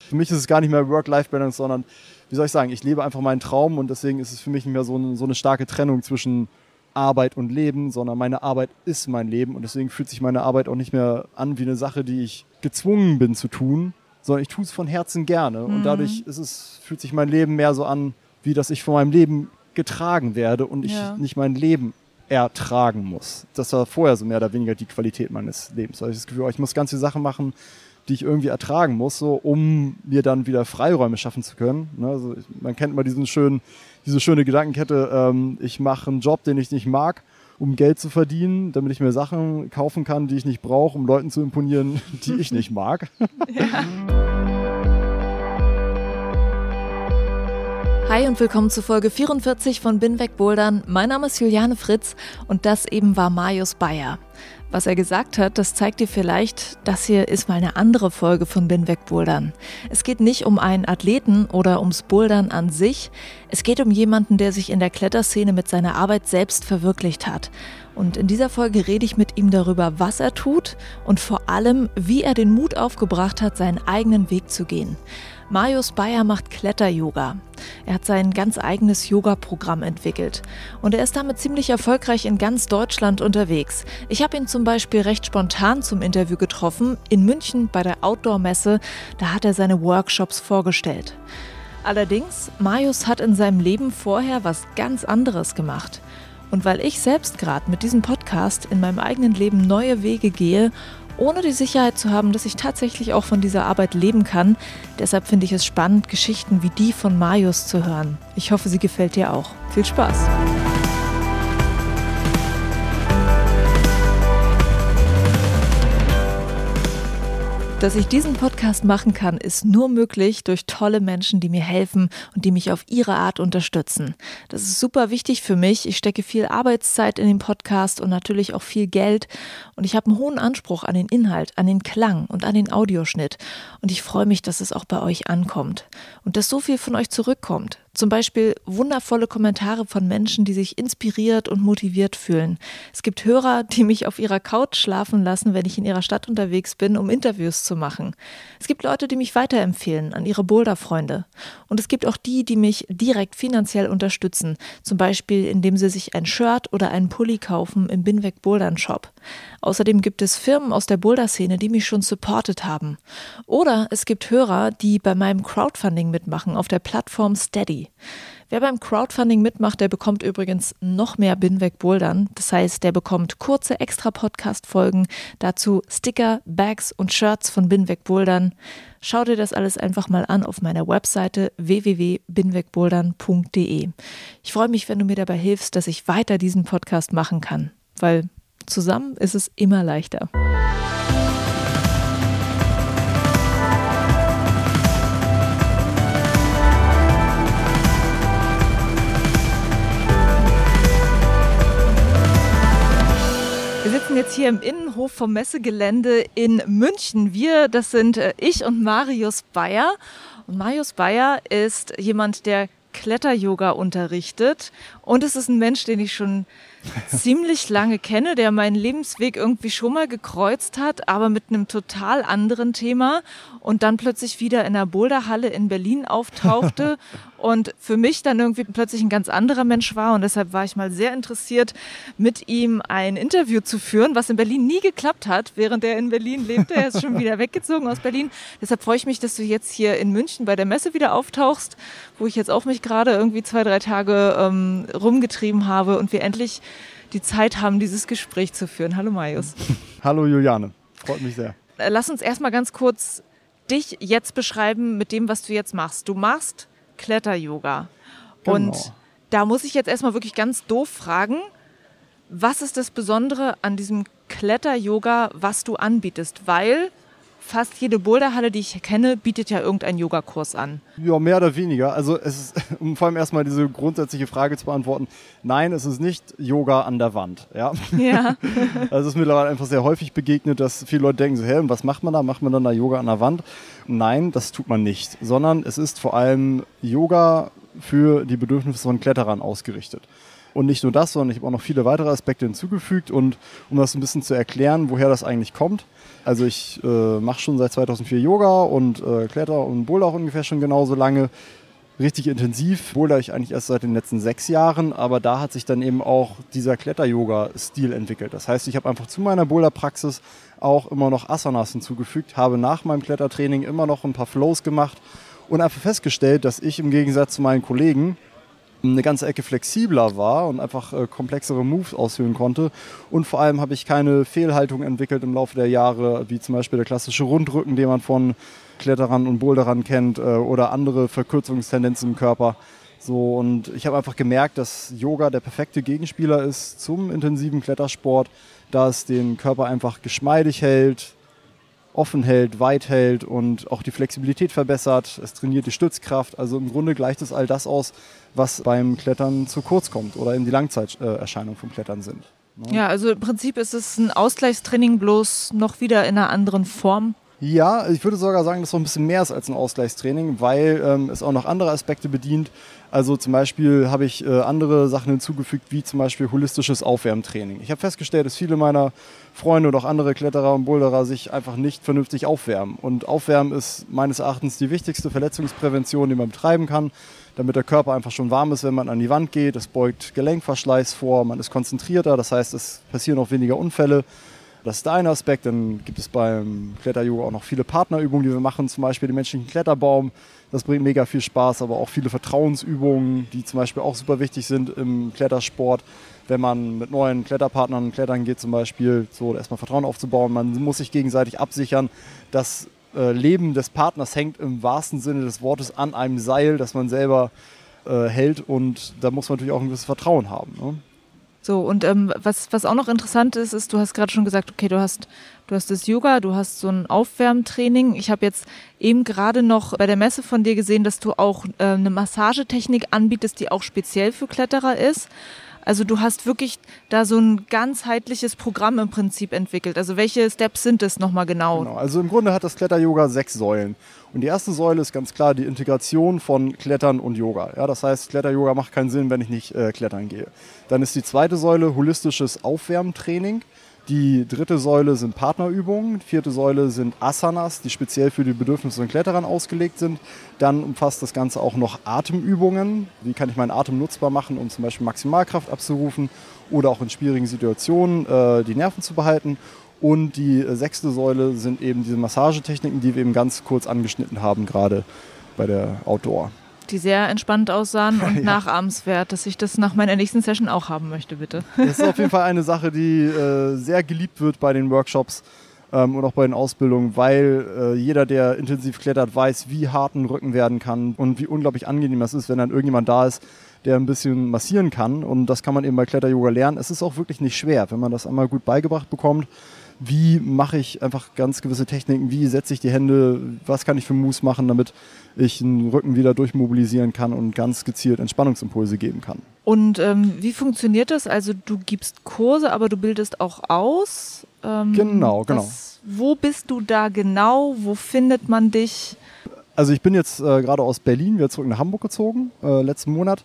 Für mich ist es gar nicht mehr Work-Life-Balance, sondern wie soll ich sagen, ich lebe einfach meinen Traum und deswegen ist es für mich nicht mehr so eine, so eine starke Trennung zwischen Arbeit und Leben, sondern meine Arbeit ist mein Leben und deswegen fühlt sich meine Arbeit auch nicht mehr an wie eine Sache, die ich gezwungen bin zu tun, sondern ich tue es von Herzen gerne mhm. und dadurch ist es, fühlt sich mein Leben mehr so an, wie dass ich von meinem Leben getragen werde und ich ja. nicht mein Leben ertragen muss. Das war vorher so mehr oder weniger die Qualität meines Lebens. Also ich das Gefühl, oh, ich muss ganz viele Sachen machen, die ich irgendwie ertragen muss, so, um mir dann wieder Freiräume schaffen zu können. Ne? Also ich, man kennt mal diesen schönen, diese schöne Gedankenkette, ähm, ich mache einen Job, den ich nicht mag, um Geld zu verdienen, damit ich mir Sachen kaufen kann, die ich nicht brauche, um Leuten zu imponieren, die ich nicht mag. Ja. Hi und willkommen zu Folge 44 von Bin weg Bouldern. Mein Name ist Juliane Fritz und das eben war Marius Bayer. Was er gesagt hat, das zeigt dir vielleicht, das hier ist mal eine andere Folge von Bin weg Bouldern. Es geht nicht um einen Athleten oder ums Bouldern an sich. Es geht um jemanden, der sich in der Kletterszene mit seiner Arbeit selbst verwirklicht hat. Und in dieser Folge rede ich mit ihm darüber, was er tut und vor allem, wie er den Mut aufgebracht hat, seinen eigenen Weg zu gehen. Marius Bayer macht Kletter-Yoga. Er hat sein ganz eigenes Yoga-Programm entwickelt. Und er ist damit ziemlich erfolgreich in ganz Deutschland unterwegs. Ich habe ihn zum Beispiel recht spontan zum Interview getroffen, in München bei der Outdoor-Messe. Da hat er seine Workshops vorgestellt. Allerdings, Marius hat in seinem Leben vorher was ganz anderes gemacht. Und weil ich selbst gerade mit diesem Podcast in meinem eigenen Leben neue Wege gehe ohne die Sicherheit zu haben, dass ich tatsächlich auch von dieser Arbeit leben kann. Deshalb finde ich es spannend, Geschichten wie die von Marius zu hören. Ich hoffe, sie gefällt dir auch. Viel Spaß! Dass ich diesen Podcast machen kann, ist nur möglich durch tolle Menschen, die mir helfen und die mich auf ihre Art unterstützen. Das ist super wichtig für mich. Ich stecke viel Arbeitszeit in den Podcast und natürlich auch viel Geld. Und ich habe einen hohen Anspruch an den Inhalt, an den Klang und an den Audioschnitt. Und ich freue mich, dass es auch bei euch ankommt und dass so viel von euch zurückkommt. Zum Beispiel wundervolle Kommentare von Menschen, die sich inspiriert und motiviert fühlen. Es gibt Hörer, die mich auf ihrer Couch schlafen lassen, wenn ich in ihrer Stadt unterwegs bin, um Interviews zu machen. Es gibt Leute, die mich weiterempfehlen an ihre Boulder-Freunde. Und es gibt auch die, die mich direkt finanziell unterstützen. Zum Beispiel, indem sie sich ein Shirt oder einen Pulli kaufen im Binweg Bouldern Shop. Außerdem gibt es Firmen aus der Boulder-Szene, die mich schon supportet haben. Oder es gibt Hörer, die bei meinem Crowdfunding mitmachen auf der Plattform Steady. Wer beim Crowdfunding mitmacht, der bekommt übrigens noch mehr Binweg Bouldern. Das heißt, der bekommt kurze extra Podcast-Folgen, dazu Sticker, Bags und Shirts von Binweg Bouldern. Schau dir das alles einfach mal an auf meiner Webseite www.binwegbouldern.de. Ich freue mich, wenn du mir dabei hilfst, dass ich weiter diesen Podcast machen kann, weil zusammen ist es immer leichter. sitzen jetzt hier im Innenhof vom Messegelände in München. Wir, das sind äh, ich und Marius Bayer. Und Marius Bayer ist jemand, der Kletter-Yoga unterrichtet. Und es ist ein Mensch, den ich schon ziemlich lange kenne, der meinen Lebensweg irgendwie schon mal gekreuzt hat, aber mit einem total anderen Thema und dann plötzlich wieder in der Boulderhalle in Berlin auftauchte und für mich dann irgendwie plötzlich ein ganz anderer Mensch war und deshalb war ich mal sehr interessiert, mit ihm ein Interview zu führen, was in Berlin nie geklappt hat, während er in Berlin lebte. Er ist schon wieder weggezogen aus Berlin. Deshalb freue ich mich, dass du jetzt hier in München bei der Messe wieder auftauchst, wo ich jetzt auch mich gerade irgendwie zwei, drei Tage ähm, rumgetrieben habe und wir endlich die Zeit haben, dieses Gespräch zu führen. Hallo Marius. Hallo Juliane, freut mich sehr. Äh, lass uns erstmal ganz kurz dich jetzt beschreiben mit dem, was du jetzt machst. Du machst Kletter-Yoga. Genau. Und da muss ich jetzt erstmal wirklich ganz doof fragen, was ist das Besondere an diesem Kletter-Yoga, was du anbietest? Weil fast jede Boulderhalle, die ich kenne, bietet ja irgendeinen Yogakurs an. Ja, mehr oder weniger. Also es ist, um vor allem erstmal diese grundsätzliche Frage zu beantworten, nein, es ist nicht Yoga an der Wand. Ja. ja. also es ist mittlerweile einfach sehr häufig begegnet, dass viele Leute denken so, hä, was macht man da? Macht man dann da Yoga an der Wand? Nein, das tut man nicht. Sondern es ist vor allem Yoga für die Bedürfnisse von Kletterern ausgerichtet. Und nicht nur das, sondern ich habe auch noch viele weitere Aspekte hinzugefügt. Und um das ein bisschen zu erklären, woher das eigentlich kommt. Also ich äh, mache schon seit 2004 Yoga und äh, Kletter und Boulder auch ungefähr schon genauso lange. Richtig intensiv boulder ich eigentlich erst seit den letzten sechs Jahren, aber da hat sich dann eben auch dieser Kletter-Yoga-Stil entwickelt. Das heißt, ich habe einfach zu meiner Boulder-Praxis auch immer noch Asanas hinzugefügt, habe nach meinem Klettertraining immer noch ein paar Flows gemacht und einfach festgestellt, dass ich im Gegensatz zu meinen Kollegen eine ganze Ecke flexibler war und einfach äh, komplexere Moves ausführen konnte. Und vor allem habe ich keine Fehlhaltung entwickelt im Laufe der Jahre, wie zum Beispiel der klassische Rundrücken, den man von Kletterern und Boulderern kennt, äh, oder andere Verkürzungstendenzen im Körper. So, und ich habe einfach gemerkt, dass Yoga der perfekte Gegenspieler ist zum intensiven Klettersport, da es den Körper einfach geschmeidig hält, offen hält, weit hält und auch die Flexibilität verbessert. Es trainiert die Stützkraft. Also im Grunde gleicht es all das aus, was beim Klettern zu kurz kommt oder eben die Langzeiterscheinungen vom Klettern sind. Ne? Ja, also im Prinzip ist es ein Ausgleichstraining bloß noch wieder in einer anderen Form. Ja, ich würde sogar sagen, dass es noch ein bisschen mehr ist als ein Ausgleichstraining, weil ähm, es auch noch andere Aspekte bedient. Also zum Beispiel habe ich äh, andere Sachen hinzugefügt, wie zum Beispiel holistisches Aufwärmtraining. Ich habe festgestellt, dass viele meiner Freunde und auch andere Kletterer und Boulderer sich einfach nicht vernünftig aufwärmen. Und Aufwärmen ist meines Erachtens die wichtigste Verletzungsprävention, die man betreiben kann damit der Körper einfach schon warm ist, wenn man an die Wand geht. Es beugt Gelenkverschleiß vor, man ist konzentrierter, das heißt, es passieren auch weniger Unfälle. Das ist der eine Aspekt. Dann gibt es beim Kletteryoga auch noch viele Partnerübungen, die wir machen, zum Beispiel den menschlichen Kletterbaum. Das bringt mega viel Spaß, aber auch viele Vertrauensübungen, die zum Beispiel auch super wichtig sind im Klettersport. Wenn man mit neuen Kletterpartnern klettern geht, zum Beispiel, so erstmal Vertrauen aufzubauen. Man muss sich gegenseitig absichern, dass äh, Leben des Partners hängt im wahrsten Sinne des Wortes an einem Seil, das man selber äh, hält und da muss man natürlich auch ein gewisses Vertrauen haben. Ne? So, und ähm, was, was auch noch interessant ist, ist, du hast gerade schon gesagt, okay, du hast, du hast das Yoga, du hast so ein Aufwärmtraining. Ich habe jetzt eben gerade noch bei der Messe von dir gesehen, dass du auch äh, eine Massagetechnik anbietest, die auch speziell für Kletterer ist. Also du hast wirklich da so ein ganzheitliches Programm im Prinzip entwickelt. Also welche Steps sind es nochmal genau? genau? Also im Grunde hat das Kletter-Yoga sechs Säulen. Und die erste Säule ist ganz klar die Integration von Klettern und Yoga. Ja, das heißt, Kletter-Yoga macht keinen Sinn, wenn ich nicht äh, klettern gehe. Dann ist die zweite Säule holistisches Aufwärmtraining. Die dritte Säule sind Partnerübungen, die vierte Säule sind Asanas, die speziell für die Bedürfnisse von Kletterern ausgelegt sind. Dann umfasst das Ganze auch noch Atemübungen. Wie kann ich meinen Atem nutzbar machen, um zum Beispiel Maximalkraft abzurufen oder auch in schwierigen Situationen äh, die Nerven zu behalten. Und die sechste Säule sind eben diese Massagetechniken, die wir eben ganz kurz angeschnitten haben, gerade bei der Outdoor die sehr entspannt aussahen und ja. nachahmenswert, dass ich das nach meiner nächsten Session auch haben möchte, bitte. Das ist auf jeden Fall eine Sache, die äh, sehr geliebt wird bei den Workshops ähm, und auch bei den Ausbildungen, weil äh, jeder, der intensiv klettert, weiß, wie hart ein Rücken werden kann und wie unglaublich angenehm das ist, wenn dann irgendjemand da ist, der ein bisschen massieren kann. Und das kann man eben bei Kletter-Yoga lernen. Es ist auch wirklich nicht schwer, wenn man das einmal gut beigebracht bekommt wie mache ich einfach ganz gewisse Techniken, wie setze ich die Hände, was kann ich für Moves machen, damit ich den Rücken wieder durchmobilisieren kann und ganz gezielt Entspannungsimpulse geben kann. Und ähm, wie funktioniert das? Also du gibst Kurse, aber du bildest auch aus. Ähm, genau, genau. Was, wo bist du da genau? Wo findet man dich? Also ich bin jetzt äh, gerade aus Berlin wieder zurück nach Hamburg gezogen, äh, letzten Monat.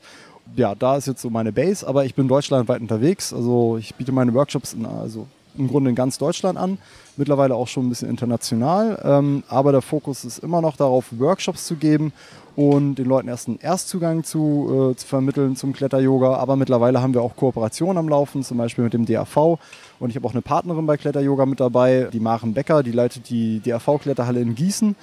Ja, da ist jetzt so meine Base, aber ich bin deutschlandweit unterwegs. Also ich biete meine Workshops in also im Grunde in ganz Deutschland an, mittlerweile auch schon ein bisschen international. Ähm, aber der Fokus ist immer noch darauf, Workshops zu geben und den Leuten erst einen Erstzugang zu, äh, zu vermitteln zum Kletter-Yoga. Aber mittlerweile haben wir auch Kooperationen am Laufen, zum Beispiel mit dem DAV. Und ich habe auch eine Partnerin bei Kletter-Yoga mit dabei, die Maren Becker, die leitet die DAV-Kletterhalle in Gießen.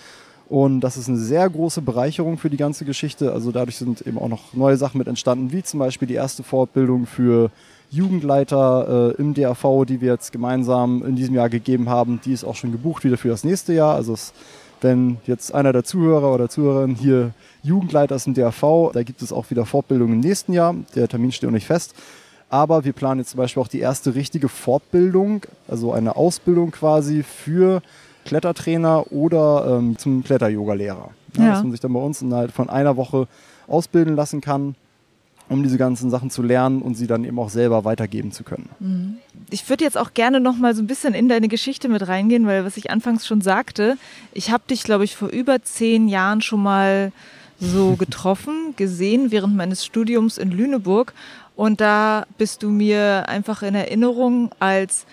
Und das ist eine sehr große Bereicherung für die ganze Geschichte. Also dadurch sind eben auch noch neue Sachen mit entstanden, wie zum Beispiel die erste Fortbildung für Jugendleiter äh, im DAV, die wir jetzt gemeinsam in diesem Jahr gegeben haben, die ist auch schon gebucht wieder für das nächste Jahr. Also es, wenn jetzt einer der Zuhörer oder Zuhörerinnen hier Jugendleiter ist im DAV, da gibt es auch wieder Fortbildung im nächsten Jahr. Der Termin steht noch nicht fest. Aber wir planen jetzt zum Beispiel auch die erste richtige Fortbildung, also eine Ausbildung quasi für Klettertrainer oder ähm, zum Kletter-Yoga-Lehrer. Ja, ja. Dass man sich dann bei uns innerhalb von einer Woche ausbilden lassen kann, um diese ganzen Sachen zu lernen und sie dann eben auch selber weitergeben zu können. Mhm. Ich würde jetzt auch gerne noch mal so ein bisschen in deine Geschichte mit reingehen, weil was ich anfangs schon sagte, ich habe dich, glaube ich, vor über zehn Jahren schon mal so getroffen, gesehen während meines Studiums in Lüneburg. Und da bist du mir einfach in Erinnerung als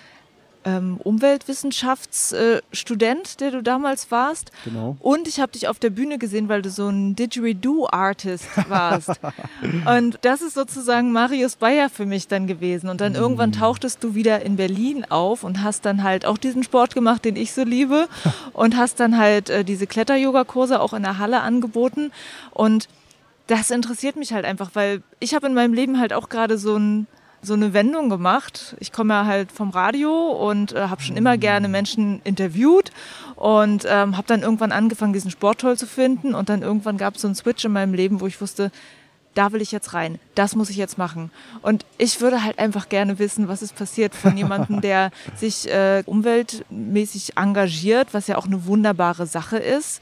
ähm, Umweltwissenschaftsstudent, der du damals warst. Genau. Und ich habe dich auf der Bühne gesehen, weil du so ein Didgeridoo-Artist warst. und das ist sozusagen Marius Bayer für mich dann gewesen. Und dann mm. irgendwann tauchtest du wieder in Berlin auf und hast dann halt auch diesen Sport gemacht, den ich so liebe. und hast dann halt äh, diese Kletter-Yoga-Kurse auch in der Halle angeboten. Und das interessiert mich halt einfach, weil ich habe in meinem Leben halt auch gerade so ein so eine Wendung gemacht. Ich komme ja halt vom Radio und äh, habe schon immer gerne Menschen interviewt und ähm, habe dann irgendwann angefangen, diesen Sport toll zu finden und dann irgendwann gab es so einen Switch in meinem Leben, wo ich wusste, da will ich jetzt rein, das muss ich jetzt machen. Und ich würde halt einfach gerne wissen, was ist passiert von jemandem, der sich äh, umweltmäßig engagiert, was ja auch eine wunderbare Sache ist,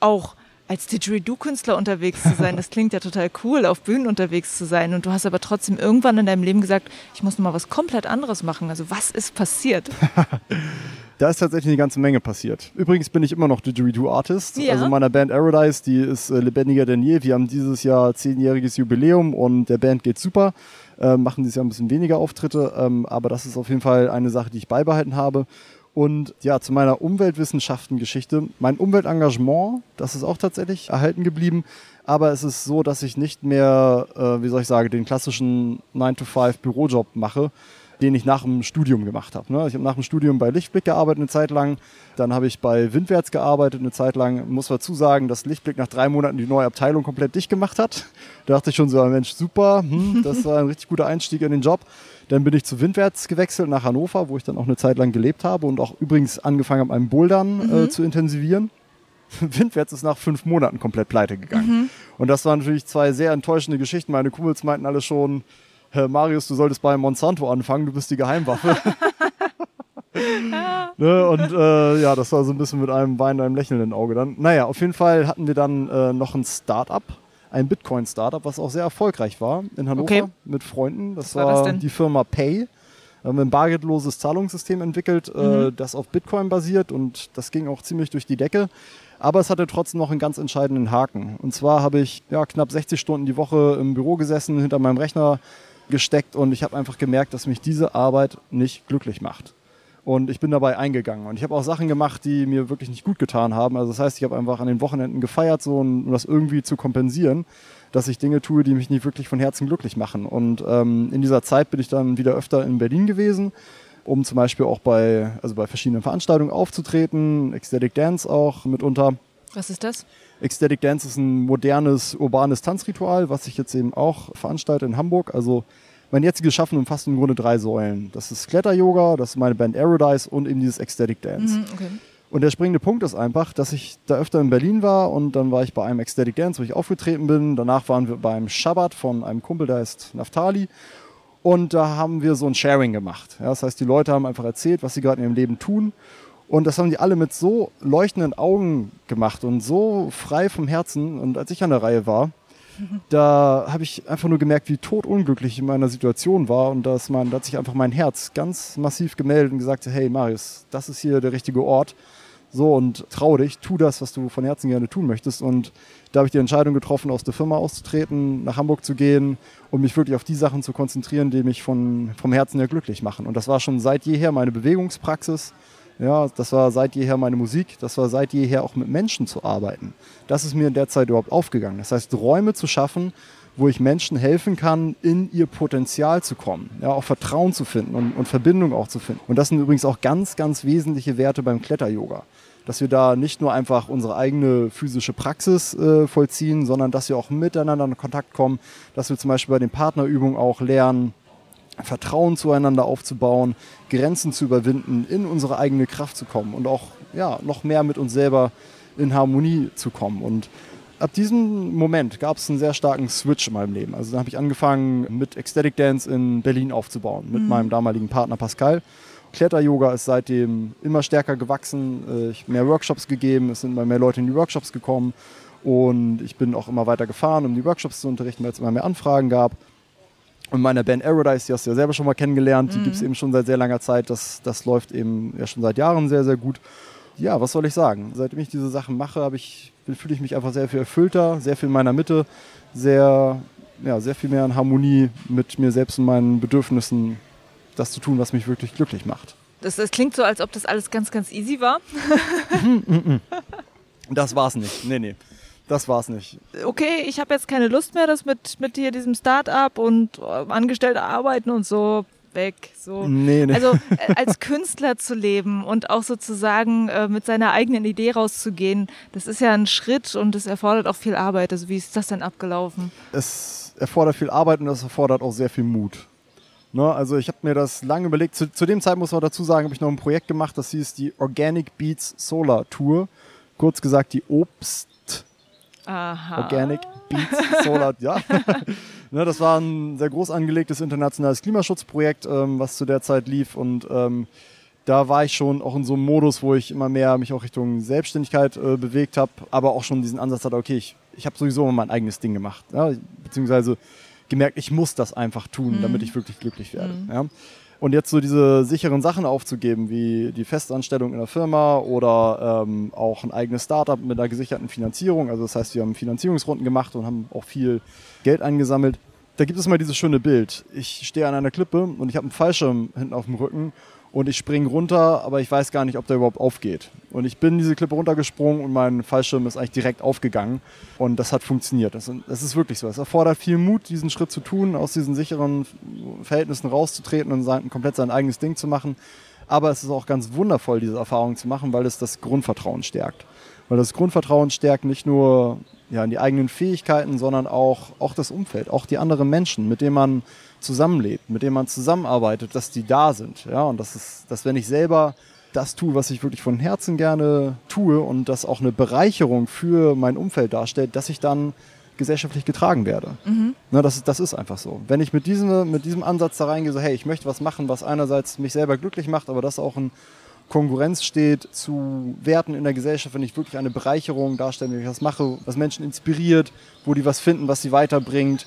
auch als Didgeridoo-Künstler unterwegs zu sein. Das klingt ja total cool, auf Bühnen unterwegs zu sein. Und du hast aber trotzdem irgendwann in deinem Leben gesagt, ich muss noch mal was komplett anderes machen. Also was ist passiert? da ist tatsächlich eine ganze Menge passiert. Übrigens bin ich immer noch Didgeridoo-Artist. Ja. Also meiner Band Aradise, die ist äh, lebendiger denn je. Wir haben dieses Jahr zehnjähriges Jubiläum und der Band geht super. Äh, machen dieses Jahr ein bisschen weniger Auftritte, ähm, aber das ist auf jeden Fall eine Sache, die ich beibehalten habe. Und ja, zu meiner Umweltwissenschaften-Geschichte. Mein Umweltengagement, das ist auch tatsächlich erhalten geblieben. Aber es ist so, dass ich nicht mehr, äh, wie soll ich sagen, den klassischen 9-to-5-Bürojob mache, den ich nach dem Studium gemacht habe. Ne? Ich habe nach dem Studium bei Lichtblick gearbeitet eine Zeit lang. Dann habe ich bei Windwärts gearbeitet eine Zeit lang. Muss dazu sagen, dass Lichtblick nach drei Monaten die neue Abteilung komplett dicht gemacht hat. Da dachte ich schon so, Mensch, super, hm, das war ein richtig guter Einstieg in den Job. Dann bin ich zu Windwärts gewechselt nach Hannover, wo ich dann auch eine Zeit lang gelebt habe und auch übrigens angefangen habe, meinem Bouldern äh, mhm. äh, zu intensivieren. Windwärts ist nach fünf Monaten komplett pleite gegangen. Mhm. Und das waren natürlich zwei sehr enttäuschende Geschichten. Meine Kumpels meinten alle schon, Herr Marius, du solltest bei Monsanto anfangen, du bist die Geheimwaffe. ne, und äh, ja, das war so ein bisschen mit einem Wein und einem lächelnden Auge dann. Naja, auf jeden Fall hatten wir dann äh, noch ein Start-up ein Bitcoin-Startup, was auch sehr erfolgreich war in Hannover okay. mit Freunden. Das was war, war das die Firma Pay. Wir haben ein bargeldloses Zahlungssystem entwickelt, äh, mhm. das auf Bitcoin basiert und das ging auch ziemlich durch die Decke. Aber es hatte trotzdem noch einen ganz entscheidenden Haken. Und zwar habe ich ja, knapp 60 Stunden die Woche im Büro gesessen, hinter meinem Rechner gesteckt und ich habe einfach gemerkt, dass mich diese Arbeit nicht glücklich macht. Und ich bin dabei eingegangen. Und ich habe auch Sachen gemacht, die mir wirklich nicht gut getan haben. Also das heißt, ich habe einfach an den Wochenenden gefeiert, so um das irgendwie zu kompensieren, dass ich Dinge tue, die mich nicht wirklich von Herzen glücklich machen. Und ähm, in dieser Zeit bin ich dann wieder öfter in Berlin gewesen, um zum Beispiel auch bei, also bei verschiedenen Veranstaltungen aufzutreten, Ecstatic Dance auch mitunter. Was ist das? Ecstatic Dance ist ein modernes, urbanes Tanzritual, was ich jetzt eben auch veranstalte in Hamburg. Also mein jetziges Schaffen umfasst im Grunde drei Säulen. Das ist Kletter-Yoga, das ist meine Band Aerodise und eben dieses Ecstatic Dance. Mhm, okay. Und der springende Punkt ist einfach, dass ich da öfter in Berlin war und dann war ich bei einem Ecstatic Dance, wo ich aufgetreten bin. Danach waren wir beim Shabbat von einem Kumpel, der heißt Naftali. Und da haben wir so ein Sharing gemacht. Ja, das heißt, die Leute haben einfach erzählt, was sie gerade in ihrem Leben tun. Und das haben die alle mit so leuchtenden Augen gemacht und so frei vom Herzen. Und als ich an der Reihe war, da habe ich einfach nur gemerkt, wie totunglücklich ich in meiner Situation war und dass man, da hat sich einfach mein Herz ganz massiv gemeldet und gesagt, hey Marius, das ist hier der richtige Ort. So und trau dich, tu das, was du von Herzen gerne tun möchtest. Und da habe ich die Entscheidung getroffen, aus der Firma auszutreten, nach Hamburg zu gehen und mich wirklich auf die Sachen zu konzentrieren, die mich von, vom Herzen her glücklich machen. Und das war schon seit jeher meine Bewegungspraxis ja, das war seit jeher meine Musik, das war seit jeher auch mit Menschen zu arbeiten. Das ist mir in der Zeit überhaupt aufgegangen. Das heißt, Räume zu schaffen, wo ich Menschen helfen kann, in ihr Potenzial zu kommen, ja, auch Vertrauen zu finden und, und Verbindung auch zu finden. Und das sind übrigens auch ganz, ganz wesentliche Werte beim Kletter-Yoga. Dass wir da nicht nur einfach unsere eigene physische Praxis äh, vollziehen, sondern dass wir auch miteinander in Kontakt kommen, dass wir zum Beispiel bei den Partnerübungen auch lernen, Vertrauen zueinander aufzubauen, Grenzen zu überwinden, in unsere eigene Kraft zu kommen und auch ja, noch mehr mit uns selber in Harmonie zu kommen. Und ab diesem Moment gab es einen sehr starken Switch in meinem Leben. Also dann habe ich angefangen, mit Ecstatic Dance in Berlin aufzubauen, mit mhm. meinem damaligen Partner Pascal. Kletter-Yoga ist seitdem immer stärker gewachsen. Äh, ich habe mehr Workshops gegeben, es sind immer mehr Leute in die Workshops gekommen und ich bin auch immer weiter gefahren, um die Workshops zu unterrichten, weil es immer mehr Anfragen gab. Und meine Band Aerodice, die hast du ja selber schon mal kennengelernt, die mhm. gibt es eben schon seit sehr langer Zeit. Das, das läuft eben ja schon seit Jahren sehr, sehr gut. Ja, was soll ich sagen? Seitdem ich diese Sachen mache, ich, fühle ich mich einfach sehr viel erfüllter, sehr viel in meiner Mitte, sehr, ja, sehr viel mehr in Harmonie mit mir selbst und meinen Bedürfnissen, das zu tun, was mich wirklich glücklich macht. Das, das klingt so, als ob das alles ganz, ganz easy war. das war's nicht. Nee, nee. Das war's nicht. Okay, ich habe jetzt keine Lust mehr, das mit, mit hier diesem Start-up und äh, Angestellte arbeiten und so weg. So. Nee, nee. Also äh, als Künstler zu leben und auch sozusagen äh, mit seiner eigenen Idee rauszugehen, das ist ja ein Schritt und es erfordert auch viel Arbeit. Also wie ist das denn abgelaufen? Es erfordert viel Arbeit und es erfordert auch sehr viel Mut. Ne, also ich habe mir das lange überlegt. Zu, zu dem Zeit muss man dazu sagen, habe ich noch ein Projekt gemacht, das hieß die Organic Beats Solar Tour. Kurz gesagt die Obst Aha. Organic Beats Solar, ja. ne, das war ein sehr groß angelegtes internationales Klimaschutzprojekt, ähm, was zu der Zeit lief und ähm, da war ich schon auch in so einem Modus, wo ich immer mehr mich auch Richtung Selbstständigkeit äh, bewegt habe, aber auch schon diesen Ansatz hatte, okay, ich, ich habe sowieso mein eigenes Ding gemacht, ja, beziehungsweise gemerkt, ich muss das einfach tun, mhm. damit ich wirklich glücklich werde. Mhm. Ja. Und jetzt so diese sicheren Sachen aufzugeben, wie die Festanstellung in der Firma oder ähm, auch ein eigenes Startup mit einer gesicherten Finanzierung. Also das heißt, wir haben Finanzierungsrunden gemacht und haben auch viel Geld eingesammelt. Da gibt es mal dieses schöne Bild. Ich stehe an einer Klippe und ich habe einen Fallschirm hinten auf dem Rücken und ich springe runter, aber ich weiß gar nicht, ob der überhaupt aufgeht. Und ich bin diese Klippe runtergesprungen und mein Fallschirm ist eigentlich direkt aufgegangen und das hat funktioniert. Das, das ist wirklich so. Es erfordert viel Mut, diesen Schritt zu tun, aus diesen sicheren Verhältnissen rauszutreten und sein, komplett sein eigenes Ding zu machen. Aber es ist auch ganz wundervoll, diese Erfahrung zu machen, weil es das Grundvertrauen stärkt. Weil das Grundvertrauen stärkt nicht nur ja, in die eigenen Fähigkeiten, sondern auch, auch das Umfeld, auch die anderen Menschen, mit denen man zusammenlebt, mit denen man zusammenarbeitet, dass die da sind. Ja, und das ist, dass wenn ich selber das tue, was ich wirklich von Herzen gerne tue und das auch eine Bereicherung für mein Umfeld darstellt, dass ich dann gesellschaftlich getragen werde. Mhm. Na, das, das ist einfach so. Wenn ich mit diesem, mit diesem Ansatz da reingehe, so hey, ich möchte was machen, was einerseits mich selber glücklich macht, aber das auch in Konkurrenz steht zu Werten in der Gesellschaft, wenn ich wirklich eine Bereicherung darstelle, wenn ich was mache, was Menschen inspiriert, wo die was finden, was sie weiterbringt,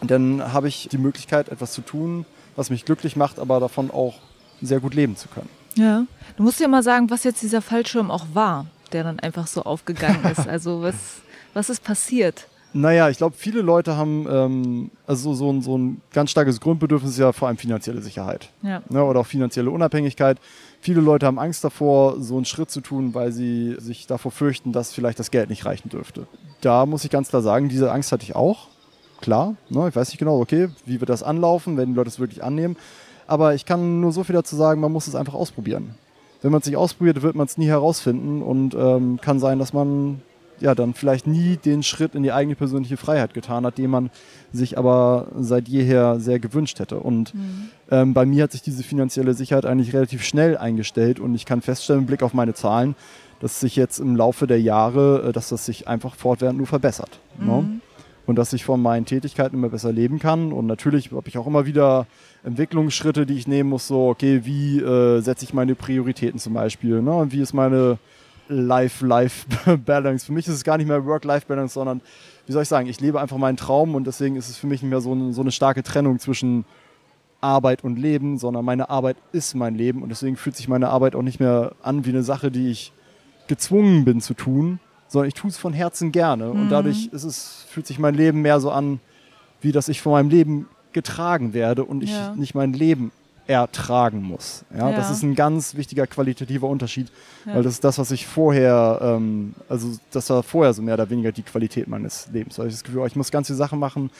dann habe ich die Möglichkeit, etwas zu tun, was mich glücklich macht, aber davon auch sehr gut leben zu können. Ja, du musst ja mal sagen, was jetzt dieser Fallschirm auch war, der dann einfach so aufgegangen ist. Also was, was ist passiert? Naja, ich glaube, viele Leute haben, ähm, also so ein, so ein ganz starkes Grundbedürfnis ist ja vor allem finanzielle Sicherheit ja. ne, oder auch finanzielle Unabhängigkeit. Viele Leute haben Angst davor, so einen Schritt zu tun, weil sie sich davor fürchten, dass vielleicht das Geld nicht reichen dürfte. Da muss ich ganz klar sagen, diese Angst hatte ich auch klar. Ne? Ich weiß nicht genau, okay, wie wird das anlaufen, wenn die Leute es wirklich annehmen. Aber ich kann nur so viel dazu sagen, man muss es einfach ausprobieren. Wenn man es nicht ausprobiert, wird man es nie herausfinden und ähm, kann sein, dass man ja dann vielleicht nie den Schritt in die eigene persönliche Freiheit getan hat, den man sich aber seit jeher sehr gewünscht hätte. Und mhm. ähm, bei mir hat sich diese finanzielle Sicherheit eigentlich relativ schnell eingestellt und ich kann feststellen, mit Blick auf meine Zahlen, dass sich jetzt im Laufe der Jahre, äh, dass das sich einfach fortwährend nur verbessert. Ne? Mhm. Ne? Und dass ich von meinen Tätigkeiten immer besser leben kann. Und natürlich habe ich auch immer wieder Entwicklungsschritte, die ich nehmen muss. So, okay, wie äh, setze ich meine Prioritäten zum Beispiel? Ne? Und wie ist meine Life-Life-Balance? Für mich ist es gar nicht mehr Work-Life-Balance, sondern, wie soll ich sagen, ich lebe einfach meinen Traum und deswegen ist es für mich nicht mehr so so eine starke Trennung zwischen Arbeit und Leben, sondern meine Arbeit ist mein Leben und deswegen fühlt sich meine Arbeit auch nicht mehr an wie eine Sache, die ich gezwungen bin zu tun, sondern ich tue es von Herzen gerne. Mhm. Und dadurch ist es, fühlt sich mein Leben mehr so an, wie dass ich von meinem Leben getragen werde und ich ja. nicht mein Leben ertragen muss. Ja, ja, Das ist ein ganz wichtiger qualitativer Unterschied, ja. weil das ist das, was ich vorher, ähm, also das war vorher so mehr oder weniger die Qualität meines Lebens. Weil ich das Gefühl, oh, ich muss ganz viele Sachen machen,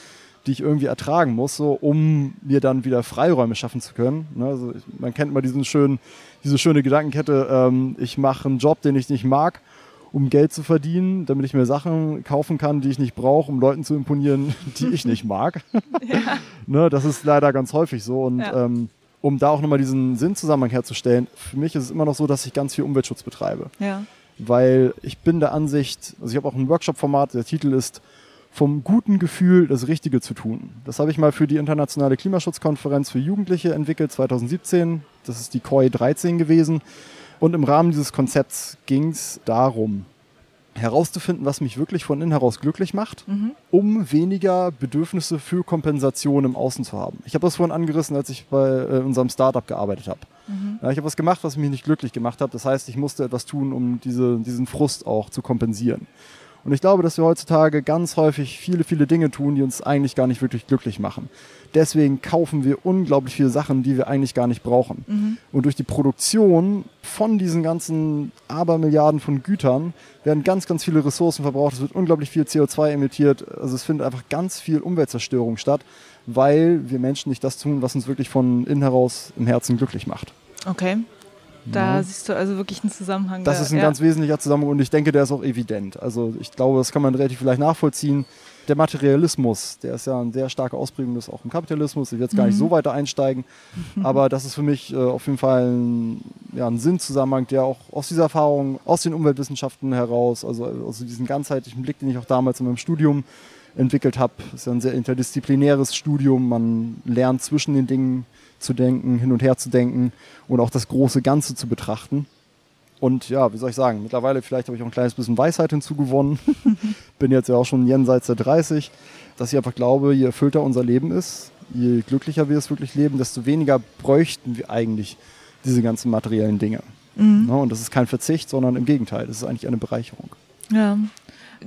die ich irgendwie ertragen muss, so, um mir dann wieder Freiräume schaffen zu können. Ne? Also, man kennt mal diesen schönen, diese schöne Gedankenkette, ähm, ich mache einen Job, den ich nicht mag um Geld zu verdienen, damit ich mir Sachen kaufen kann, die ich nicht brauche, um Leuten zu imponieren, die ich nicht mag. Ja. ne, das ist leider ganz häufig so. Und ja. ähm, um da auch nochmal diesen Sinnzusammenhang herzustellen, für mich ist es immer noch so, dass ich ganz viel Umweltschutz betreibe. Ja. Weil ich bin der Ansicht, also ich habe auch ein Workshop-Format, der Titel ist vom guten Gefühl, das Richtige zu tun. Das habe ich mal für die internationale Klimaschutzkonferenz für Jugendliche entwickelt, 2017. Das ist die COI 13 gewesen. Und im Rahmen dieses Konzepts ging es darum, herauszufinden, was mich wirklich von innen heraus glücklich macht, mhm. um weniger Bedürfnisse für Kompensation im Außen zu haben. Ich habe das vorhin angerissen, als ich bei äh, unserem Startup gearbeitet habe. Mhm. Ja, ich habe was gemacht, was mich nicht glücklich gemacht hat. Das heißt, ich musste etwas tun, um diese, diesen Frust auch zu kompensieren. Und ich glaube, dass wir heutzutage ganz häufig viele, viele Dinge tun, die uns eigentlich gar nicht wirklich glücklich machen. Deswegen kaufen wir unglaublich viele Sachen, die wir eigentlich gar nicht brauchen. Mhm. Und durch die Produktion von diesen ganzen Abermilliarden von Gütern werden ganz, ganz viele Ressourcen verbraucht. Es wird unglaublich viel CO2 emittiert. Also es findet einfach ganz viel Umweltzerstörung statt, weil wir Menschen nicht das tun, was uns wirklich von innen heraus im Herzen glücklich macht. Okay. Da ja. siehst du also wirklich einen Zusammenhang. Das ist ein ja. ganz wesentlicher Zusammenhang und ich denke, der ist auch evident. Also ich glaube, das kann man relativ vielleicht nachvollziehen. Der Materialismus, der ist ja eine sehr starke Ausprägung des auch im Kapitalismus. Ich will jetzt gar nicht mhm. so weiter einsteigen, aber das ist für mich äh, auf jeden Fall ein, ja, ein Sinnzusammenhang, der auch aus dieser Erfahrung, aus den Umweltwissenschaften heraus, also aus diesen ganzheitlichen Blick, den ich auch damals in meinem Studium entwickelt habe. Ist ja ein sehr interdisziplinäres Studium. Man lernt zwischen den Dingen zu denken, hin und her zu denken und auch das große Ganze zu betrachten. Und ja, wie soll ich sagen, mittlerweile vielleicht habe ich auch ein kleines bisschen Weisheit hinzugewonnen. Bin jetzt ja auch schon jenseits der 30, dass ich einfach glaube, je erfüllter unser Leben ist, je glücklicher wir es wirklich leben, desto weniger bräuchten wir eigentlich diese ganzen materiellen Dinge. Mhm. Ne, und das ist kein Verzicht, sondern im Gegenteil, das ist eigentlich eine Bereicherung. Ja.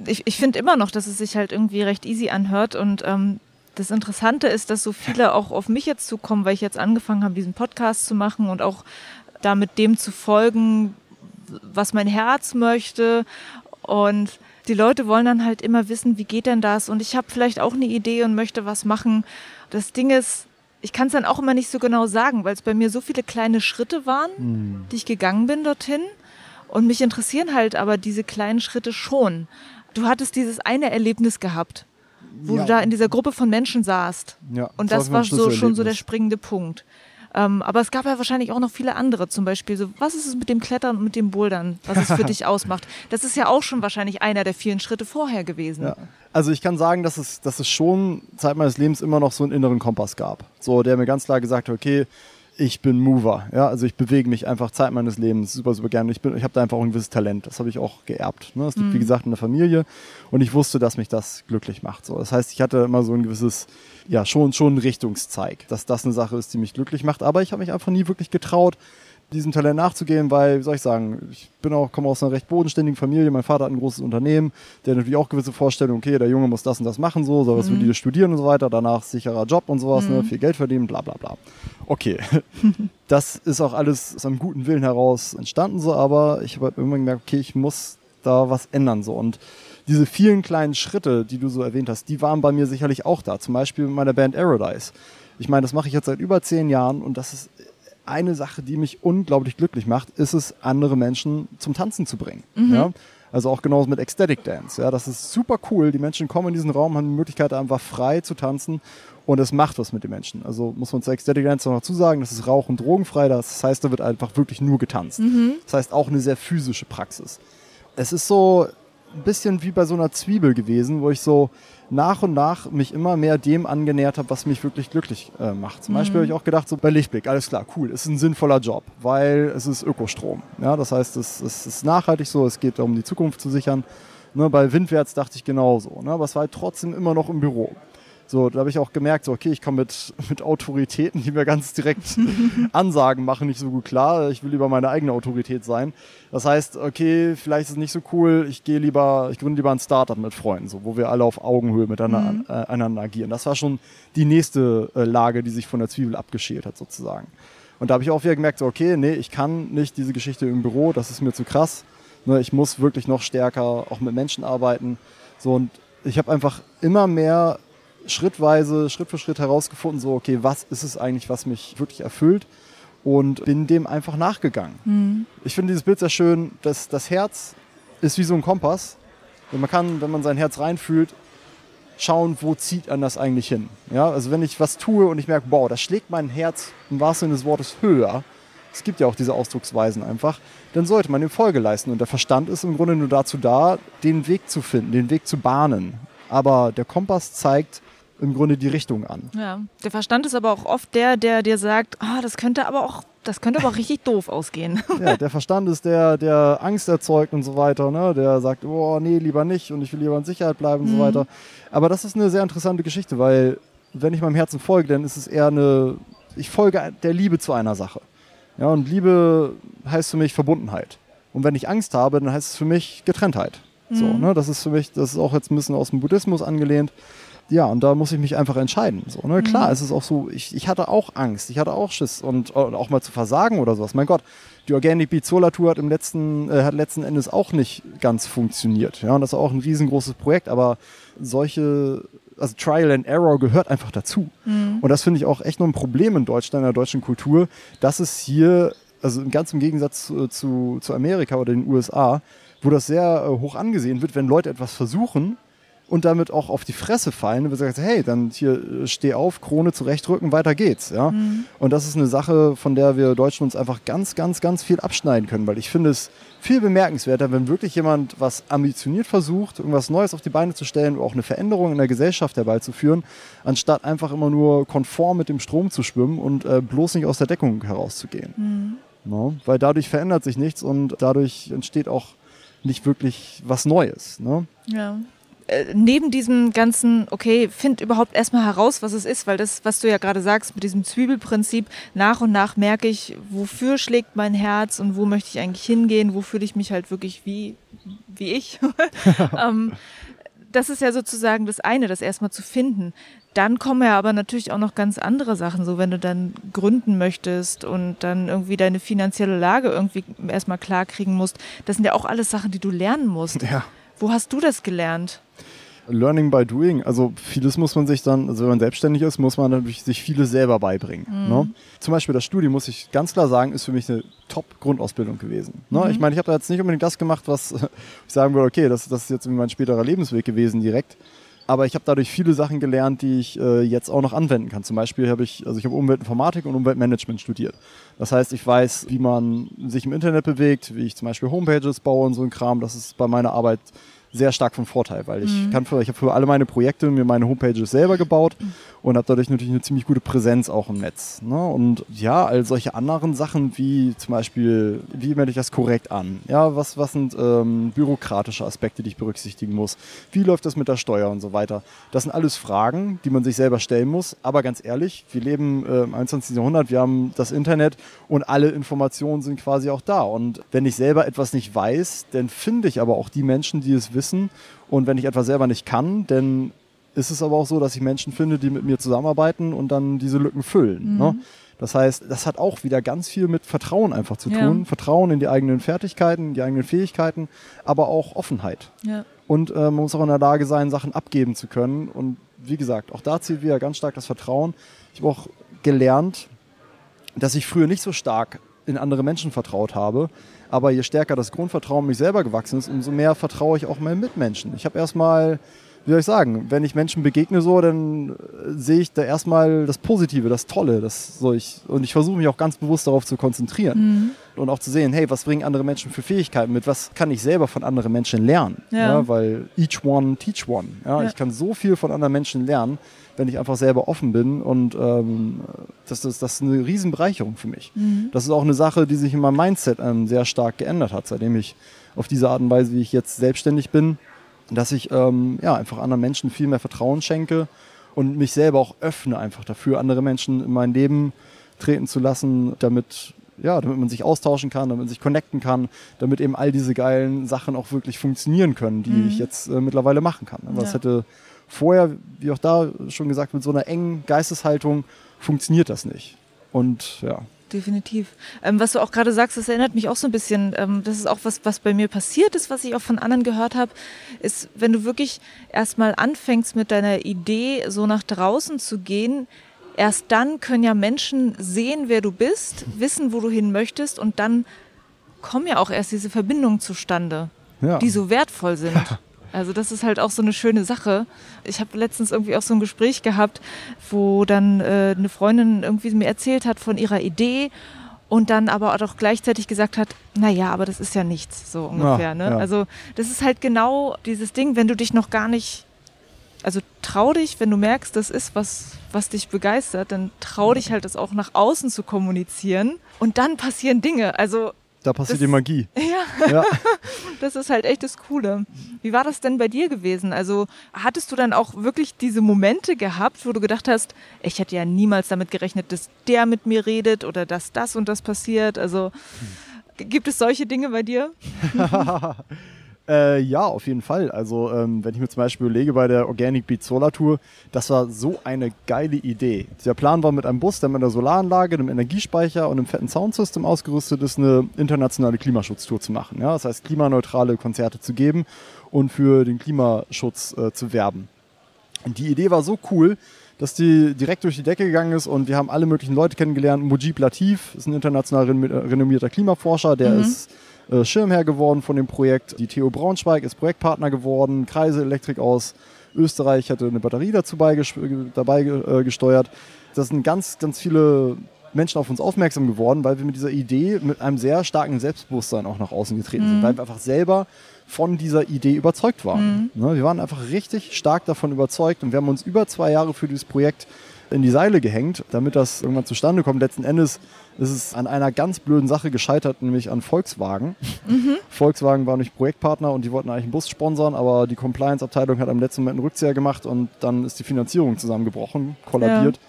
Ich, ich finde immer noch, dass es sich halt irgendwie recht easy anhört und ähm, das Interessante ist, dass so viele auch auf mich jetzt zukommen, weil ich jetzt angefangen habe, diesen Podcast zu machen und auch damit dem zu folgen, was mein Herz möchte. Und die Leute wollen dann halt immer wissen, wie geht denn das? Und ich habe vielleicht auch eine Idee und möchte was machen. Das Ding ist, ich kann es dann auch immer nicht so genau sagen, weil es bei mir so viele kleine Schritte waren, mhm. die ich gegangen bin dorthin. Und mich interessieren halt aber diese kleinen Schritte schon. Du hattest dieses eine Erlebnis gehabt wo ja. du da in dieser Gruppe von Menschen saßt. Ja, und das, das war so, schon so der springende Punkt. Ähm, aber es gab ja wahrscheinlich auch noch viele andere, zum Beispiel so, was ist es mit dem Klettern und mit dem Bouldern, was es für dich ausmacht? Das ist ja auch schon wahrscheinlich einer der vielen Schritte vorher gewesen. Ja. Also ich kann sagen, dass es, dass es schon Zeit meines Lebens immer noch so einen inneren Kompass gab, so der mir ganz klar gesagt hat, okay, ich bin Mover. Ja, also ich bewege mich einfach Zeit meines Lebens super, super gerne. Ich, ich habe da einfach auch ein gewisses Talent. Das habe ich auch geerbt. Ne? Das liegt, mhm. wie gesagt, in der Familie. Und ich wusste, dass mich das glücklich macht. So. Das heißt, ich hatte immer so ein gewisses, ja, schon, schon Richtungszeig, dass das eine Sache ist, die mich glücklich macht. Aber ich habe mich einfach nie wirklich getraut, diesem Talent nachzugehen, weil, wie soll ich sagen, ich bin auch, komme aus einer recht bodenständigen Familie. Mein Vater hat ein großes Unternehmen, der natürlich auch gewisse Vorstellungen, okay, der Junge muss das und das machen, so, soll was mhm. die studieren und so weiter, danach sicherer Job und sowas, ne, mhm. ne, viel Geld verdienen, bla bla bla. Okay. das ist auch alles aus einem guten Willen heraus entstanden, so, aber ich habe halt irgendwann gemerkt, okay, ich muss da was ändern, so. Und diese vielen kleinen Schritte, die du so erwähnt hast, die waren bei mir sicherlich auch da. Zum Beispiel mit meiner Band Aerodise. Ich meine, das mache ich jetzt seit über zehn Jahren und das ist eine Sache, die mich unglaublich glücklich macht, ist es, andere Menschen zum Tanzen zu bringen. Mhm. Ja? Also auch genauso mit Ecstatic Dance. Ja, das ist super cool. Die Menschen kommen in diesen Raum, haben die Möglichkeit, einfach frei zu tanzen und es macht was mit den Menschen. Also muss man zu Ecstatic Dance noch zusagen, das ist rauch- und drogenfrei. Das heißt, da wird einfach wirklich nur getanzt. Mhm. Das heißt auch eine sehr physische Praxis. Es ist so ein bisschen wie bei so einer Zwiebel gewesen, wo ich so nach und nach mich immer mehr dem angenähert habe, was mich wirklich glücklich äh, macht. Zum mhm. Beispiel habe ich auch gedacht, so bei Lichtblick, alles klar, cool, ist ein sinnvoller Job, weil es ist Ökostrom. Ja, das heißt, es, es ist nachhaltig so, es geht darum, die Zukunft zu sichern. Ne, bei Windwärts dachte ich genauso, ne, aber es war halt trotzdem immer noch im Büro. So, da habe ich auch gemerkt, so, okay, ich komme mit, mit Autoritäten, die mir ganz direkt Ansagen machen, nicht so gut klar. Ich will lieber meine eigene Autorität sein. Das heißt, okay, vielleicht ist es nicht so cool, ich gehe lieber, ich gründe lieber ein Startup mit Freunden, so, wo wir alle auf Augenhöhe miteinander mhm. äh, einander agieren. Das war schon die nächste äh, Lage, die sich von der Zwiebel abgeschält hat, sozusagen. Und da habe ich auch wieder gemerkt, so, okay, nee, ich kann nicht diese Geschichte im Büro, das ist mir zu krass. Ne, ich muss wirklich noch stärker auch mit Menschen arbeiten. So, und ich habe einfach immer mehr schrittweise, Schritt für Schritt herausgefunden, so, okay, was ist es eigentlich, was mich wirklich erfüllt? Und bin dem einfach nachgegangen. Mhm. Ich finde dieses Bild sehr schön, dass das Herz ist wie so ein Kompass. Und man kann, wenn man sein Herz reinfühlt, schauen, wo zieht an das eigentlich hin. Ja, also wenn ich was tue und ich merke, wow, da schlägt mein Herz im wahrsten Sinne des Wortes höher, es gibt ja auch diese Ausdrucksweisen einfach, dann sollte man dem Folge leisten. Und der Verstand ist im Grunde nur dazu da, den Weg zu finden, den Weg zu bahnen Aber der Kompass zeigt im Grunde die Richtung an. Ja, der Verstand ist aber auch oft der, der dir sagt, ah, das könnte aber auch das könnte aber auch richtig doof ausgehen. Ja, der Verstand ist der, der Angst erzeugt und so weiter. Ne? Der sagt, oh nee, lieber nicht und ich will lieber in Sicherheit bleiben und mhm. so weiter. Aber das ist eine sehr interessante Geschichte, weil wenn ich meinem Herzen folge, dann ist es eher eine, ich folge der Liebe zu einer Sache. Ja, und Liebe heißt für mich Verbundenheit. Und wenn ich Angst habe, dann heißt es für mich Getrenntheit. Mhm. So, ne? Das ist für mich, das ist auch jetzt ein bisschen aus dem Buddhismus angelehnt ja, und da muss ich mich einfach entscheiden. So, ne? Klar, mhm. es ist auch so, ich, ich hatte auch Angst, ich hatte auch Schiss und, und auch mal zu versagen oder sowas. Mein Gott, die Organic Beat Solar Tour hat im letzten, äh, hat letzten Endes auch nicht ganz funktioniert. Ja, und das ist auch ein riesengroßes Projekt, aber solche, also Trial and Error gehört einfach dazu. Mhm. Und das finde ich auch echt noch ein Problem in Deutschland, in der deutschen Kultur, dass es hier, also ganz im Gegensatz zu, zu, zu Amerika oder den USA, wo das sehr äh, hoch angesehen wird, wenn Leute etwas versuchen, und damit auch auf die Fresse fallen und sagt, hey, dann hier äh, steh auf, Krone zurechtrücken, weiter geht's. Ja? Mhm. Und das ist eine Sache, von der wir Deutschen uns einfach ganz, ganz, ganz viel abschneiden können, weil ich finde es viel bemerkenswerter, wenn wirklich jemand was ambitioniert versucht, irgendwas Neues auf die Beine zu stellen, auch eine Veränderung in der Gesellschaft herbeizuführen, anstatt einfach immer nur konform mit dem Strom zu schwimmen und äh, bloß nicht aus der Deckung herauszugehen. Mhm. No? Weil dadurch verändert sich nichts und dadurch entsteht auch nicht wirklich was Neues. Ne? Ja. Äh, neben diesem ganzen, okay, find überhaupt erstmal heraus, was es ist, weil das, was du ja gerade sagst, mit diesem Zwiebelprinzip, nach und nach merke ich, wofür schlägt mein Herz und wo möchte ich eigentlich hingehen, wo fühle ich mich halt wirklich wie, wie ich. ähm, das ist ja sozusagen das eine, das erstmal zu finden. Dann kommen ja aber natürlich auch noch ganz andere Sachen, so wenn du dann gründen möchtest und dann irgendwie deine finanzielle Lage irgendwie erstmal klarkriegen musst. Das sind ja auch alles Sachen, die du lernen musst. Ja. Wo hast du das gelernt? Learning by doing. Also vieles muss man sich dann, also wenn man selbstständig ist, muss man natürlich sich vieles selber beibringen. Mhm. Ne? Zum Beispiel das Studium, muss ich ganz klar sagen, ist für mich eine Top-Grundausbildung gewesen. Ne? Mhm. Ich meine, ich habe da jetzt nicht unbedingt das gemacht, was ich sagen würde, okay, das, das ist jetzt mein späterer Lebensweg gewesen direkt. Aber ich habe dadurch viele Sachen gelernt, die ich äh, jetzt auch noch anwenden kann. Zum Beispiel habe ich, also ich habe Umweltinformatik und Umweltmanagement studiert. Das heißt, ich weiß, wie man sich im Internet bewegt, wie ich zum Beispiel Homepages baue und so ein Kram. Das ist bei meiner Arbeit sehr stark von Vorteil, weil ich mhm. kann für, ich habe für alle meine Projekte mir meine Homepages selber gebaut mhm. Und habe dadurch natürlich eine ziemlich gute Präsenz auch im Netz. Ne? Und ja, all solche anderen Sachen wie zum Beispiel, wie melde ich das korrekt an? Ja, was, was sind ähm, bürokratische Aspekte, die ich berücksichtigen muss? Wie läuft das mit der Steuer und so weiter? Das sind alles Fragen, die man sich selber stellen muss. Aber ganz ehrlich, wir leben äh, im 21. Jahrhundert, wir haben das Internet und alle Informationen sind quasi auch da. Und wenn ich selber etwas nicht weiß, dann finde ich aber auch die Menschen, die es wissen. Und wenn ich etwas selber nicht kann, dann ist es aber auch so, dass ich Menschen finde, die mit mir zusammenarbeiten und dann diese Lücken füllen. Mhm. Ne? Das heißt, das hat auch wieder ganz viel mit Vertrauen einfach zu tun. Ja. Vertrauen in die eigenen Fertigkeiten, die eigenen Fähigkeiten, aber auch Offenheit. Ja. Und äh, man muss auch in der Lage sein, Sachen abgeben zu können. Und wie gesagt, auch da zählt wieder ganz stark das Vertrauen. Ich habe auch gelernt, dass ich früher nicht so stark in andere Menschen vertraut habe, aber je stärker das Grundvertrauen mich selber gewachsen ist, umso mehr vertraue ich auch meinen Mitmenschen. Ich habe erstmal, wie soll ich sagen, wenn ich Menschen begegne so, dann äh, sehe ich da erstmal das Positive, das Tolle. Das soll ich, und ich versuche mich auch ganz bewusst darauf zu konzentrieren. Mhm. Und auch zu sehen, hey, was bringen andere Menschen für Fähigkeiten mit? Was kann ich selber von anderen Menschen lernen? Ja. ja weil each one teach one. Ja, ja. Ich kann so viel von anderen Menschen lernen wenn ich einfach selber offen bin. Und ähm, das, ist, das ist eine Riesenbereicherung für mich. Mhm. Das ist auch eine Sache, die sich in meinem Mindset ähm, sehr stark geändert hat, seitdem ich auf diese Art und Weise, wie ich jetzt selbstständig bin, dass ich ähm, ja, einfach anderen Menschen viel mehr Vertrauen schenke und mich selber auch öffne einfach dafür, andere Menschen in mein Leben treten zu lassen, damit ja, damit man sich austauschen kann, damit man sich connecten kann, damit eben all diese geilen Sachen auch wirklich funktionieren können, die mhm. ich jetzt äh, mittlerweile machen kann. Aber ja. hätte vorher, wie auch da schon gesagt, mit so einer engen Geisteshaltung funktioniert das nicht. Und ja. Definitiv. Ähm, was du auch gerade sagst, das erinnert mich auch so ein bisschen, ähm, das ist auch was, was bei mir passiert ist, was ich auch von anderen gehört habe, ist, wenn du wirklich erstmal anfängst mit deiner Idee so nach draußen zu gehen, erst dann können ja Menschen sehen, wer du bist, wissen, wo du hin möchtest und dann kommen ja auch erst diese Verbindungen zustande, ja. die so wertvoll sind. Also das ist halt auch so eine schöne Sache. Ich habe letztens irgendwie auch so ein Gespräch gehabt, wo dann äh, eine Freundin irgendwie mir erzählt hat von ihrer Idee und dann aber auch gleichzeitig gesagt hat, naja, aber das ist ja nichts, so ungefähr. Ja, ne? Ja. Also das ist halt genau dieses Ding, wenn du dich noch gar nicht also trau dich, wenn du merkst, das ist was, was dich begeistert, dann trau dich halt, das auch nach außen zu kommunizieren. Und dann passieren Dinge. Also da passiert das, die Magie. Ja. ja. das ist halt echt das Coole. Wie war das denn bei dir gewesen? Also hattest du dann auch wirklich diese Momente gehabt, wo du gedacht hast, ich hätte ja niemals damit gerechnet, dass der mit mir redet oder dass das und das passiert? Also gibt es solche Dinge bei dir? Äh, ja, auf jeden Fall. Also, ähm, wenn ich mir zum Beispiel überlege bei der Organic Beat Solar Tour, das war so eine geile Idee. Der Plan war mit einem Bus, der mit einer Solaranlage, einem Energiespeicher und einem fetten Soundsystem ausgerüstet ist, eine internationale Klimaschutztour zu machen. Ja? Das heißt, klimaneutrale Konzerte zu geben und für den Klimaschutz äh, zu werben. Und die Idee war so cool, dass die direkt durch die Decke gegangen ist und wir haben alle möglichen Leute kennengelernt. Mujib Latif ist ein international renommierter Klimaforscher, der mhm. ist äh, Schirmherr geworden von dem Projekt. Die TU Braunschweig ist Projektpartner geworden. Kreise Elektrik aus Österreich hatte eine Batterie dazu dabei äh, gesteuert. Das sind ganz, ganz viele Menschen auf uns aufmerksam geworden, weil wir mit dieser Idee mit einem sehr starken Selbstbewusstsein auch nach außen getreten mhm. sind, weil wir einfach selber von dieser Idee überzeugt waren. Mhm. Ne, wir waren einfach richtig stark davon überzeugt und wir haben uns über zwei Jahre für dieses Projekt in die Seile gehängt, damit das irgendwann zustande kommt. Letzten Endes ist es an einer ganz blöden Sache gescheitert, nämlich an Volkswagen. Mhm. Volkswagen war nicht Projektpartner und die wollten eigentlich einen Bus sponsern, aber die Compliance-Abteilung hat am letzten Moment einen Rückzieher gemacht und dann ist die Finanzierung zusammengebrochen, kollabiert. Ja.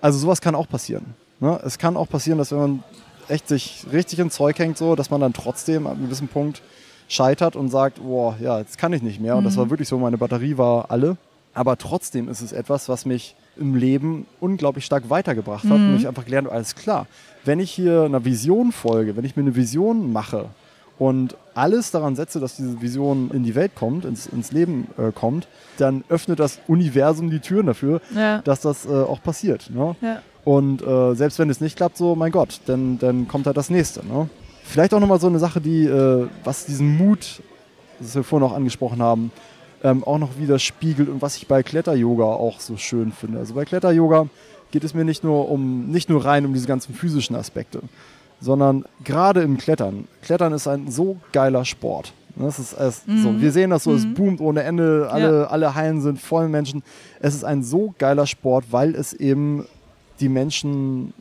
Also sowas kann auch passieren. Ne? Es kann auch passieren, dass wenn man echt sich richtig ins Zeug hängt, so, dass man dann trotzdem an einem gewissen Punkt scheitert und sagt, boah, ja, jetzt kann ich nicht mehr. Und das mhm. war wirklich so, meine Batterie war alle. Aber trotzdem ist es etwas, was mich im Leben unglaublich stark weitergebracht hat mhm. und ich einfach gelernt, alles klar, wenn ich hier einer Vision folge, wenn ich mir eine Vision mache und alles daran setze, dass diese Vision in die Welt kommt, ins, ins Leben äh, kommt, dann öffnet das Universum die Türen dafür, ja. dass das äh, auch passiert. Ne? Ja. Und äh, selbst wenn es nicht klappt, so mein Gott, dann, dann kommt halt das nächste. Ne? Vielleicht auch nochmal so eine Sache, die, äh, was diesen Mut, das wir vorhin auch angesprochen haben, ähm, auch noch widerspiegelt und was ich bei Kletteryoga auch so schön finde. Also bei Kletteryoga geht es mir nicht nur um nicht nur rein um diese ganzen physischen Aspekte, sondern gerade im Klettern. Klettern ist ein so geiler Sport. Das ist, es, mhm. so, wir sehen das so, mhm. es boomt ohne Ende, alle, ja. alle Hallen sind voll Menschen. Es ist ein so geiler Sport, weil es eben die Menschen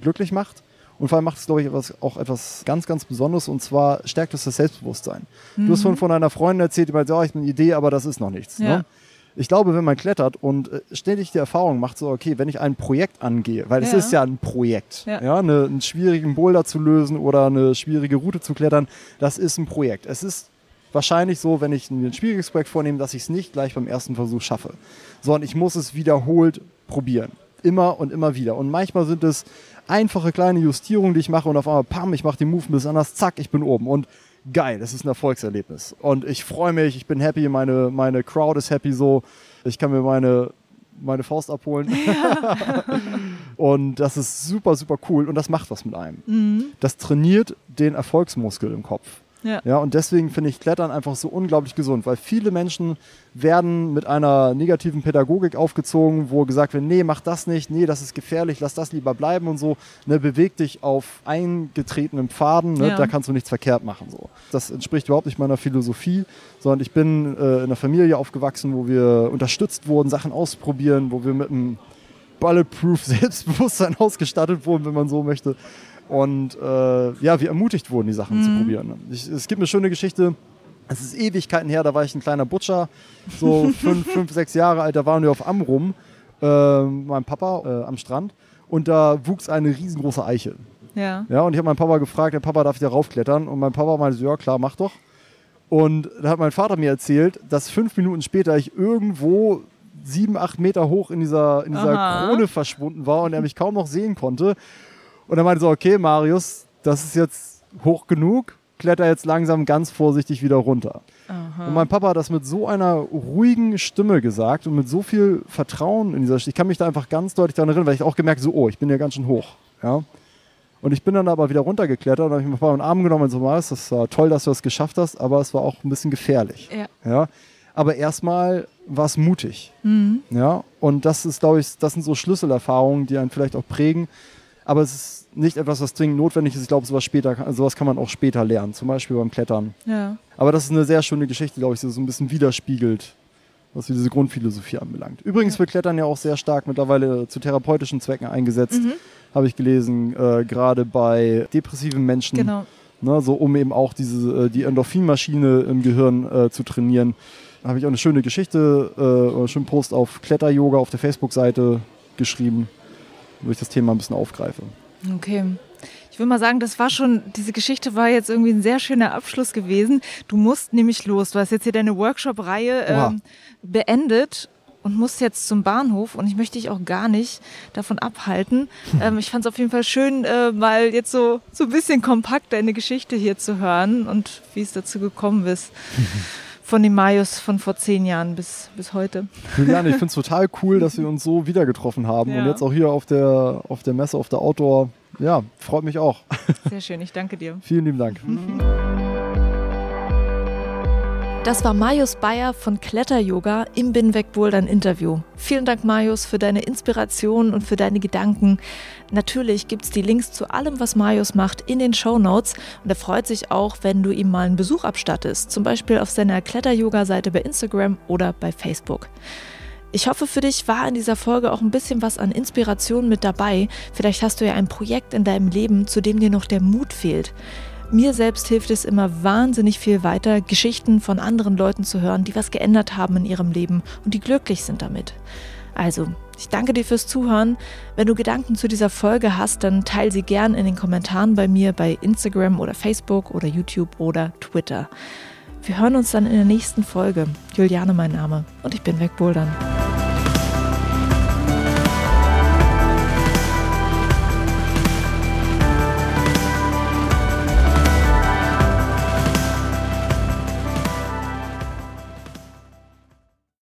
glücklich macht und vor allem macht es, glaube ich, etwas, auch etwas ganz, ganz Besonderes und zwar stärkt es das Selbstbewusstsein. Mhm. Du hast von, von einer Freundin erzählt, die meinte, ja, ich habe eine Idee, aber das ist noch nichts. Ja. Ne? Ich glaube, wenn man klettert und äh, ständig die Erfahrung macht, so, okay, wenn ich ein Projekt angehe, weil ja. es ist ja ein Projekt, ja, ja eine, einen schwierigen Boulder zu lösen oder eine schwierige Route zu klettern, das ist ein Projekt. Es ist wahrscheinlich so, wenn ich ein schwieriges Projekt vornehme, dass ich es nicht gleich beim ersten Versuch schaffe, sondern ich muss es wiederholt probieren. Immer und immer wieder. Und manchmal sind es einfache kleine Justierungen, die ich mache und auf einmal, pam, ich mache den Move ein bisschen anders, zack, ich bin oben. Und geil, das ist ein Erfolgserlebnis. Und ich freue mich, ich bin happy, meine, meine Crowd ist happy so. Ich kann mir meine, meine Faust abholen. Ja. und das ist super, super cool und das macht was mit einem. Mhm. Das trainiert den Erfolgsmuskel im Kopf. Ja. ja, und deswegen finde ich Klettern einfach so unglaublich gesund, weil viele Menschen werden mit einer negativen Pädagogik aufgezogen, wo gesagt wird, nee, mach das nicht, nee, das ist gefährlich, lass das lieber bleiben und so. Ne, beweg dich auf eingetretenen Pfaden, ne, ja. da kannst du nichts verkehrt machen. So. Das entspricht überhaupt nicht meiner Philosophie, sondern ich bin äh, in einer Familie aufgewachsen, wo wir unterstützt wurden, Sachen ausprobieren, wo wir mit einem Bulletproof Selbstbewusstsein ausgestattet wurden, wenn man so möchte und äh, ja, wir ermutigt wurden, die Sachen mhm. zu probieren. Ich, es gibt eine schöne Geschichte. Es ist Ewigkeiten her, da war ich ein kleiner Butcher, so fünf, fünf, sechs Jahre alt, da waren wir auf Amrum, äh, mein Papa äh, am Strand und da wuchs eine riesengroße Eiche. Ja. Ja, und ich habe meinen Papa gefragt, der Papa darf ich da raufklettern? Und mein Papa meinte, ja klar, mach doch. Und da hat mein Vater mir erzählt, dass fünf Minuten später ich irgendwo sieben, acht Meter hoch in dieser, in dieser Krone verschwunden war und er mich kaum noch sehen konnte. Und er meinte so, okay, Marius, das ist jetzt hoch genug, kletter jetzt langsam ganz vorsichtig wieder runter. Aha. Und mein Papa hat das mit so einer ruhigen Stimme gesagt und mit so viel Vertrauen in dieser Stimme. Ich kann mich da einfach ganz deutlich daran erinnern, weil ich auch gemerkt habe, so, oh, ich bin ja ganz schön hoch. Ja. Und ich bin dann aber wieder runtergeklettert und habe ich meinen Papa in den Arm genommen und so, Marius, das war toll, dass du das geschafft hast, aber es war auch ein bisschen gefährlich. Ja. ja. Aber erstmal war es mutig. Mhm. Ja. Und das ist, glaube ich, das sind so Schlüsselerfahrungen, die einen vielleicht auch prägen. Aber es ist nicht etwas, was zwingend notwendig ist. Ich glaube, sowas, später, sowas kann man auch später lernen, zum Beispiel beim Klettern. Ja. Aber das ist eine sehr schöne Geschichte, glaube ich, die so ein bisschen widerspiegelt, was diese Grundphilosophie anbelangt. Übrigens wird Klettern ja auch sehr stark mittlerweile zu therapeutischen Zwecken eingesetzt, mhm. habe ich gelesen, äh, gerade bei depressiven Menschen. Genau. Ne, so um eben auch diese, äh, die Endorphinmaschine im Gehirn äh, zu trainieren. Da habe ich auch eine schöne Geschichte, äh, einen schönen Post auf Kletter-Yoga auf der Facebook-Seite geschrieben, wo ich das Thema ein bisschen aufgreife. Okay. Ich würde mal sagen, das war schon, diese Geschichte war jetzt irgendwie ein sehr schöner Abschluss gewesen. Du musst nämlich los. Du hast jetzt hier deine Workshop-Reihe ähm, beendet und musst jetzt zum Bahnhof und ich möchte dich auch gar nicht davon abhalten. Ähm, ich fand es auf jeden Fall schön, äh, mal jetzt so, so ein bisschen kompakt deine Geschichte hier zu hören und wie es dazu gekommen ist. von dem Marius von vor zehn Jahren bis, bis heute. Juliane, ich finde es total cool, dass wir uns so wieder getroffen haben ja. und jetzt auch hier auf der, auf der Messe, auf der Outdoor ja, freut mich auch. Sehr schön, ich danke dir. Vielen lieben Dank. Das war Marius Bayer von Kletter Yoga im Binweg Bouldern Interview. Vielen Dank, Marius, für deine Inspiration und für deine Gedanken. Natürlich gibt es die Links zu allem, was Marius macht, in den Show Notes und er freut sich auch, wenn du ihm mal einen Besuch abstattest, zum Beispiel auf seiner Kletter-Yoga-Seite bei Instagram oder bei Facebook. Ich hoffe, für dich war in dieser Folge auch ein bisschen was an Inspiration mit dabei. Vielleicht hast du ja ein Projekt in deinem Leben, zu dem dir noch der Mut fehlt. Mir selbst hilft es immer wahnsinnig viel weiter, Geschichten von anderen Leuten zu hören, die was geändert haben in ihrem Leben und die glücklich sind damit. Also, ich danke dir fürs Zuhören. Wenn du Gedanken zu dieser Folge hast, dann teile sie gern in den Kommentaren bei mir bei Instagram oder Facebook oder YouTube oder Twitter. Wir hören uns dann in der nächsten Folge. Juliane mein Name und ich bin wegbouldern.